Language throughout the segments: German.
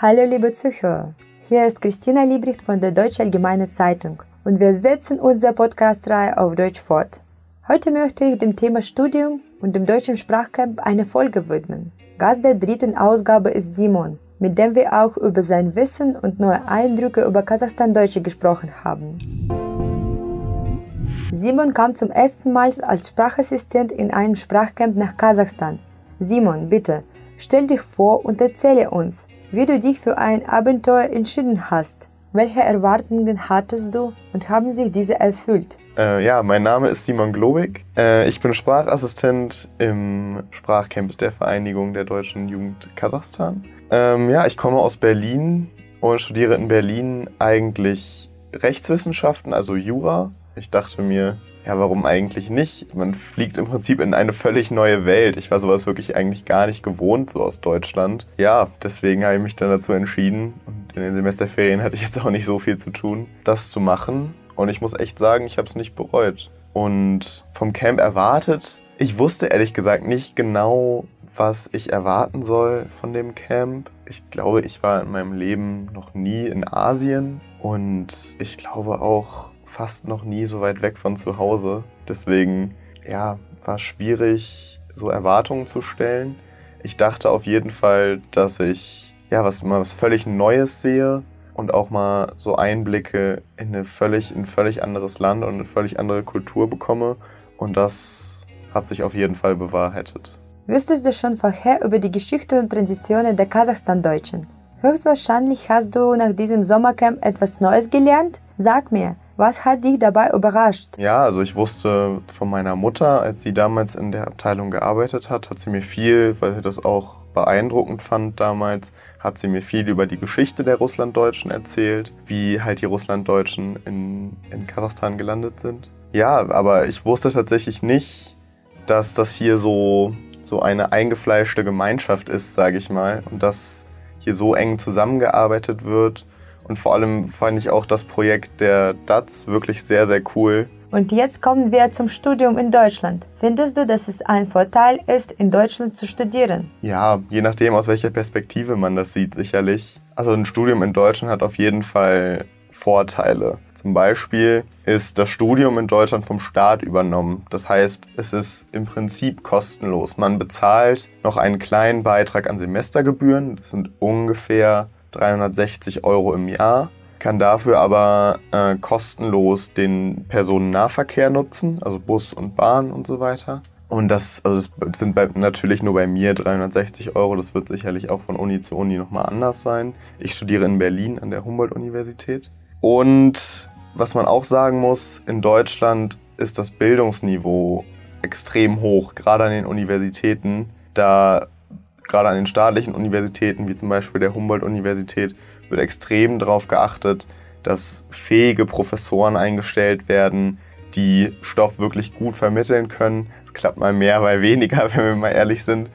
Hallo liebe Zuhörer, hier ist Christina Liebricht von der Deutsche Allgemeine Zeitung und wir setzen unsere Podcast-Reihe auf Deutsch fort. Heute möchte ich dem Thema Studium und dem deutschen Sprachcamp eine Folge widmen. Gast der dritten Ausgabe ist Simon, mit dem wir auch über sein Wissen und neue Eindrücke über Kasachstan-Deutsche gesprochen haben. Simon kam zum ersten Mal als Sprachassistent in einem Sprachcamp nach Kasachstan. Simon, bitte, stell dich vor und erzähle uns, wie du dich für ein Abenteuer entschieden hast. Welche Erwartungen hattest du und haben sich diese erfüllt? Äh, ja, mein Name ist Simon Globig. Äh, ich bin Sprachassistent im Sprachcamp der Vereinigung der deutschen Jugend Kasachstan. Ähm, ja, ich komme aus Berlin und studiere in Berlin eigentlich Rechtswissenschaften, also Jura. Ich dachte mir, ja, warum eigentlich nicht? Man fliegt im Prinzip in eine völlig neue Welt. Ich war sowas wirklich eigentlich gar nicht gewohnt, so aus Deutschland. Ja, deswegen habe ich mich dann dazu entschieden. Und in den Semesterferien hatte ich jetzt auch nicht so viel zu tun, das zu machen. Und ich muss echt sagen, ich habe es nicht bereut. Und vom Camp erwartet, ich wusste ehrlich gesagt nicht genau, was ich erwarten soll von dem Camp. Ich glaube, ich war in meinem Leben noch nie in Asien und ich glaube auch, fast noch nie so weit weg von zu Hause. Deswegen, ja, war schwierig, so Erwartungen zu stellen. Ich dachte auf jeden Fall, dass ich ja was mal was völlig Neues sehe und auch mal so Einblicke in eine völlig in ein völlig anderes Land und eine völlig andere Kultur bekomme und das hat sich auf jeden Fall bewahrheitet. Wüsstest du schon vorher über die Geschichte und Transitionen der Kasachstan-Deutschen? Höchstwahrscheinlich hast du nach diesem Sommercamp etwas Neues gelernt? Sag mir, was hat dich dabei überrascht? Ja, also ich wusste von meiner Mutter, als sie damals in der Abteilung gearbeitet hat, hat sie mir viel, weil sie das auch beeindruckend fand damals, hat sie mir viel über die Geschichte der Russlanddeutschen erzählt, wie halt die Russlanddeutschen in, in Kasachstan gelandet sind. Ja, aber ich wusste tatsächlich nicht, dass das hier so, so eine eingefleischte Gemeinschaft ist, sage ich mal, und dass hier so eng zusammengearbeitet wird und vor allem fand ich auch das Projekt der DATS wirklich sehr, sehr cool. Und jetzt kommen wir zum Studium in Deutschland. Findest du, dass es ein Vorteil ist, in Deutschland zu studieren? Ja, je nachdem, aus welcher Perspektive man das sieht, sicherlich. Also ein Studium in Deutschland hat auf jeden Fall Vorteile. Zum Beispiel ist das Studium in Deutschland vom Staat übernommen. Das heißt, es ist im Prinzip kostenlos. Man bezahlt noch einen kleinen Beitrag an Semestergebühren. Das sind ungefähr 360 Euro im Jahr, kann dafür aber äh, kostenlos den Personennahverkehr nutzen, also Bus und Bahn und so weiter. Und das, also das sind bei, natürlich nur bei mir 360 Euro. Das wird sicherlich auch von Uni zu Uni nochmal anders sein. Ich studiere in Berlin an der Humboldt-Universität. Und was man auch sagen muss, in Deutschland ist das Bildungsniveau extrem hoch, gerade an den Universitäten. Da gerade an den staatlichen Universitäten, wie zum Beispiel der Humboldt-Universität, wird extrem darauf geachtet, dass fähige Professoren eingestellt werden, die Stoff wirklich gut vermitteln können. Es klappt mal mehr, mal weniger, wenn wir mal ehrlich sind.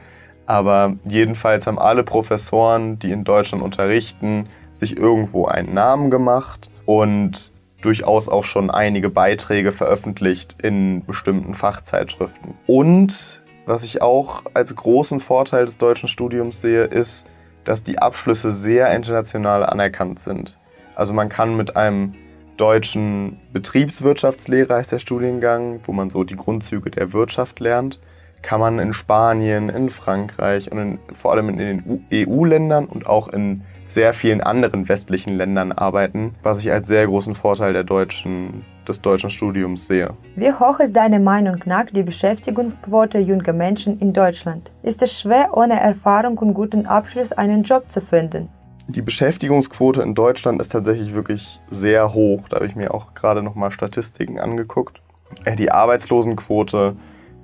Aber jedenfalls haben alle Professoren, die in Deutschland unterrichten, sich irgendwo einen Namen gemacht und durchaus auch schon einige Beiträge veröffentlicht in bestimmten Fachzeitschriften. Und was ich auch als großen Vorteil des deutschen Studiums sehe, ist, dass die Abschlüsse sehr international anerkannt sind. Also man kann mit einem deutschen Betriebswirtschaftslehre heißt der Studiengang, wo man so die Grundzüge der Wirtschaft lernt, kann man in Spanien, in Frankreich und in, vor allem in den EU-Ländern und auch in sehr vielen anderen westlichen Ländern arbeiten, was ich als sehr großen Vorteil der deutschen, des deutschen Studiums sehe. Wie hoch ist deiner Meinung nach die Beschäftigungsquote junger Menschen in Deutschland? Ist es schwer, ohne Erfahrung und guten Abschluss einen Job zu finden? Die Beschäftigungsquote in Deutschland ist tatsächlich wirklich sehr hoch. Da habe ich mir auch gerade nochmal Statistiken angeguckt. Äh, die Arbeitslosenquote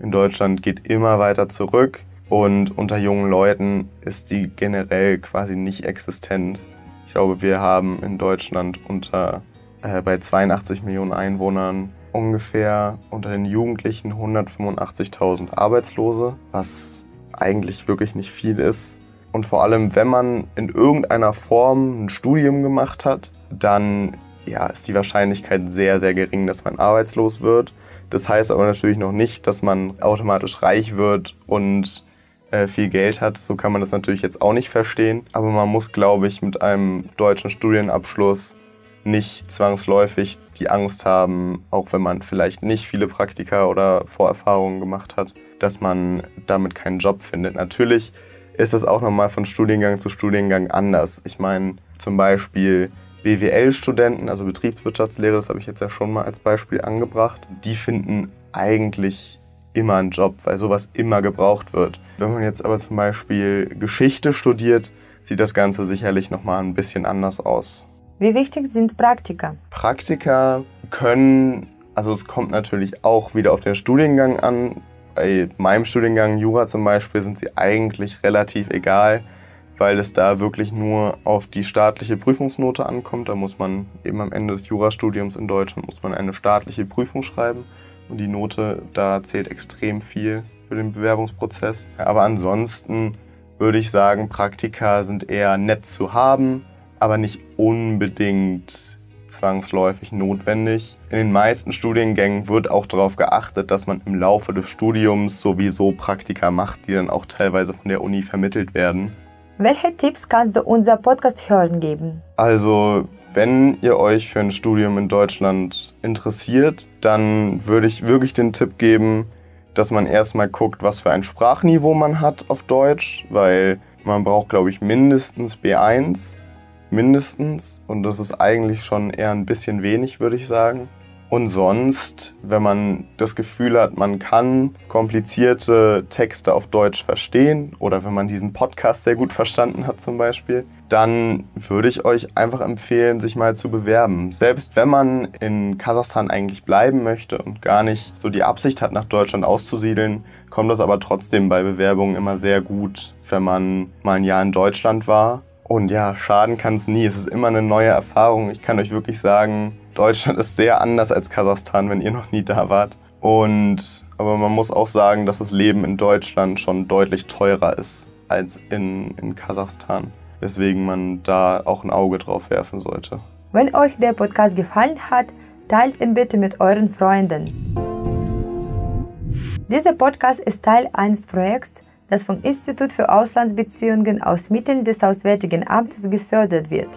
in Deutschland geht immer weiter zurück. Und unter jungen Leuten ist die generell quasi nicht existent. Ich glaube, wir haben in Deutschland unter äh, bei 82 Millionen Einwohnern ungefähr unter den Jugendlichen 185.000 Arbeitslose, was eigentlich wirklich nicht viel ist. Und vor allem, wenn man in irgendeiner Form ein Studium gemacht hat, dann ja, ist die Wahrscheinlichkeit sehr, sehr gering, dass man arbeitslos wird. Das heißt aber natürlich noch nicht, dass man automatisch reich wird und äh, viel Geld hat. So kann man das natürlich jetzt auch nicht verstehen. Aber man muss, glaube ich, mit einem deutschen Studienabschluss nicht zwangsläufig die Angst haben, auch wenn man vielleicht nicht viele Praktika oder Vorerfahrungen gemacht hat, dass man damit keinen Job findet. Natürlich ist das auch nochmal von Studiengang zu Studiengang anders. Ich meine, zum Beispiel BWL-Studenten, also Betriebswirtschaftslehre, das habe ich jetzt ja schon mal als Beispiel angebracht, die finden eigentlich immer einen Job, weil sowas immer gebraucht wird. Wenn man jetzt aber zum Beispiel Geschichte studiert, sieht das Ganze sicherlich nochmal ein bisschen anders aus. Wie wichtig sind Praktika? Praktika können, also es kommt natürlich auch wieder auf den Studiengang an. Bei meinem Studiengang Jura zum Beispiel sind sie eigentlich relativ egal weil es da wirklich nur auf die staatliche Prüfungsnote ankommt. Da muss man eben am Ende des Jurastudiums in Deutschland muss man eine staatliche Prüfung schreiben und die Note da zählt extrem viel für den Bewerbungsprozess. Aber ansonsten würde ich sagen, Praktika sind eher nett zu haben, aber nicht unbedingt zwangsläufig notwendig. In den meisten Studiengängen wird auch darauf geachtet, dass man im Laufe des Studiums sowieso Praktika macht, die dann auch teilweise von der Uni vermittelt werden. Welche Tipps kannst du unser Podcast hören geben? Also, wenn ihr euch für ein Studium in Deutschland interessiert, dann würde ich wirklich den Tipp geben, dass man erstmal guckt, was für ein Sprachniveau man hat auf Deutsch, weil man braucht, glaube ich, mindestens B1. Mindestens. Und das ist eigentlich schon eher ein bisschen wenig, würde ich sagen. Und sonst, wenn man das Gefühl hat, man kann komplizierte Texte auf Deutsch verstehen oder wenn man diesen Podcast sehr gut verstanden hat zum Beispiel, dann würde ich euch einfach empfehlen, sich mal zu bewerben. Selbst wenn man in Kasachstan eigentlich bleiben möchte und gar nicht so die Absicht hat, nach Deutschland auszusiedeln, kommt das aber trotzdem bei Bewerbungen immer sehr gut, wenn man mal ein Jahr in Deutschland war. Und ja, schaden kann es nie. Es ist immer eine neue Erfahrung. Ich kann euch wirklich sagen, Deutschland ist sehr anders als Kasachstan, wenn ihr noch nie da wart. Und aber man muss auch sagen, dass das Leben in Deutschland schon deutlich teurer ist als in, in Kasachstan. Weswegen man da auch ein Auge drauf werfen sollte. Wenn euch der Podcast gefallen hat, teilt ihn bitte mit euren Freunden. Dieser Podcast ist Teil eines Projekts, das vom Institut für Auslandsbeziehungen aus Mitteln des Auswärtigen Amtes gefördert wird.